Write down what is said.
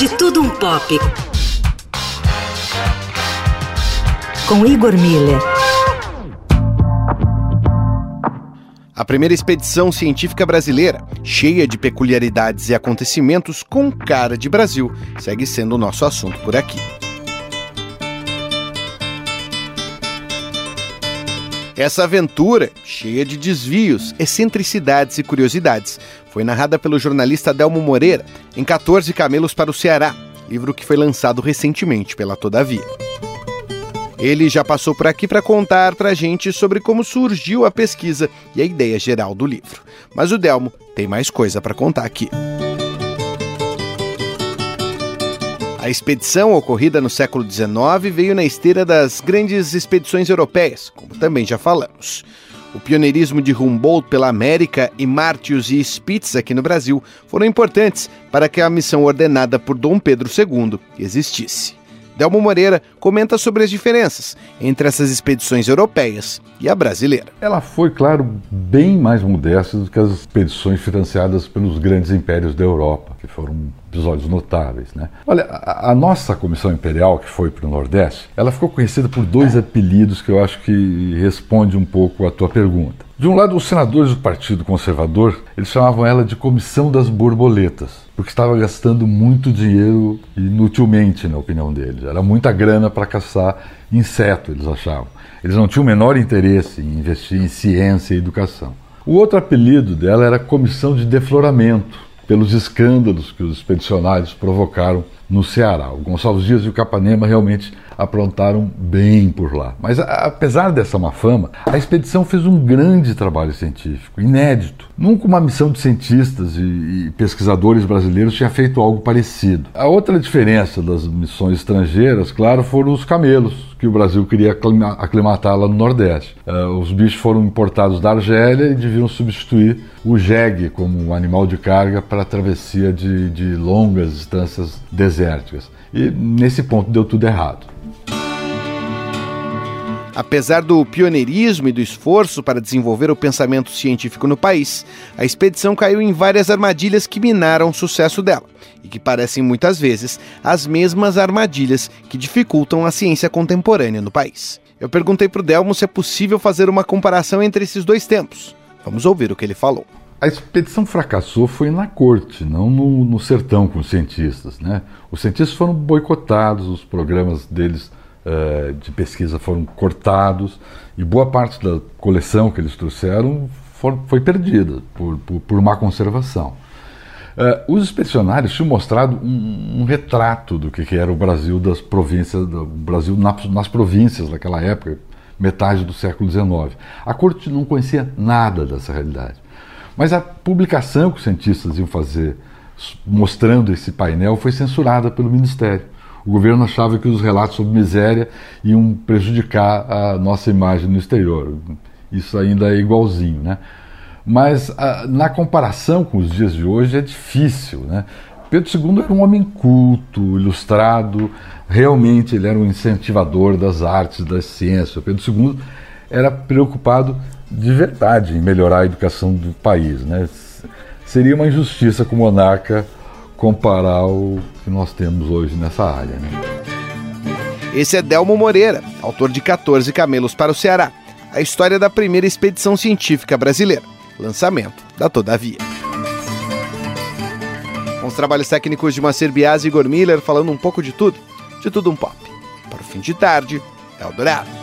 De Tudo Um Pop. Com Igor Miller. A primeira expedição científica brasileira, cheia de peculiaridades e acontecimentos com cara de Brasil, segue sendo o nosso assunto por aqui. Essa aventura, cheia de desvios, excentricidades e curiosidades, foi narrada pelo jornalista Delmo Moreira em 14 Camelos para o Ceará, livro que foi lançado recentemente pela Todavia. Ele já passou por aqui para contar para a gente sobre como surgiu a pesquisa e a ideia geral do livro. Mas o Delmo tem mais coisa para contar aqui. A expedição ocorrida no século XIX veio na esteira das grandes expedições europeias, como também já falamos. O pioneirismo de Humboldt pela América e Martius e Spitz aqui no Brasil foram importantes para que a missão ordenada por Dom Pedro II existisse. Delmo Moreira comenta sobre as diferenças entre essas expedições europeias e a brasileira. Ela foi, claro, bem mais modesta do que as expedições financiadas pelos grandes impérios da Europa, que foram episódios notáveis. Né? Olha, a, a nossa Comissão Imperial, que foi para o Nordeste, ela ficou conhecida por dois apelidos que eu acho que responde um pouco à tua pergunta. De um lado, os senadores do Partido Conservador, eles chamavam ela de Comissão das Borboletas, porque estava gastando muito dinheiro inutilmente, na opinião deles. Era muita grana para caçar inseto, eles achavam. Eles não tinham o menor interesse em investir em ciência e educação. O outro apelido dela era Comissão de Defloramento, pelos escândalos que os expedicionários provocaram no Ceará. O Gonçalves Dias e o Capanema realmente aprontaram bem por lá. Mas apesar dessa má fama, a expedição fez um grande trabalho científico, inédito. Nunca uma missão de cientistas e, e pesquisadores brasileiros tinha feito algo parecido. A outra diferença das missões estrangeiras, claro, foram os camelos, que o Brasil queria aclimatar lá no Nordeste. Uh, os bichos foram importados da Argélia e deviam substituir o jegue como um animal de carga para a travessia de, de longas distâncias desérticas. E nesse ponto deu tudo errado. Apesar do pioneirismo e do esforço para desenvolver o pensamento científico no país, a expedição caiu em várias armadilhas que minaram o sucesso dela e que parecem muitas vezes as mesmas armadilhas que dificultam a ciência contemporânea no país. Eu perguntei para o Delmo se é possível fazer uma comparação entre esses dois tempos. Vamos ouvir o que ele falou. A expedição fracassou foi na corte, não no, no sertão com os cientistas. Né? Os cientistas foram boicotados, os programas deles uh, de pesquisa foram cortados e boa parte da coleção que eles trouxeram for, foi perdida por, por, por má conservação. Uh, os expedicionários tinham mostrado um, um, retrato do que, que era o Brasil das províncias, do Brasil nas, nas províncias daquela época, metade do século XIX. A corte não conhecia nada dessa realidade. Mas a publicação que os cientistas iam fazer mostrando esse painel foi censurada pelo Ministério. O governo achava que os relatos sobre miséria iam prejudicar a nossa imagem no exterior. Isso ainda é igualzinho, né? Mas a, na comparação com os dias de hoje é difícil, né? Pedro II era um homem culto, ilustrado, realmente ele era um incentivador das artes, das ciências. Pedro II era preocupado de verdade em melhorar a educação do país, né? Seria uma injustiça com o monarca comparar o que nós temos hoje nessa área. Né? Esse é Delmo Moreira, autor de 14 Camelos para o Ceará, a história da primeira expedição científica brasileira, lançamento da Todavia. Com os trabalhos técnicos de Macer Biasi e Igor Miller falando um pouco de tudo, de tudo um pop. Para o fim de tarde, Eldorado.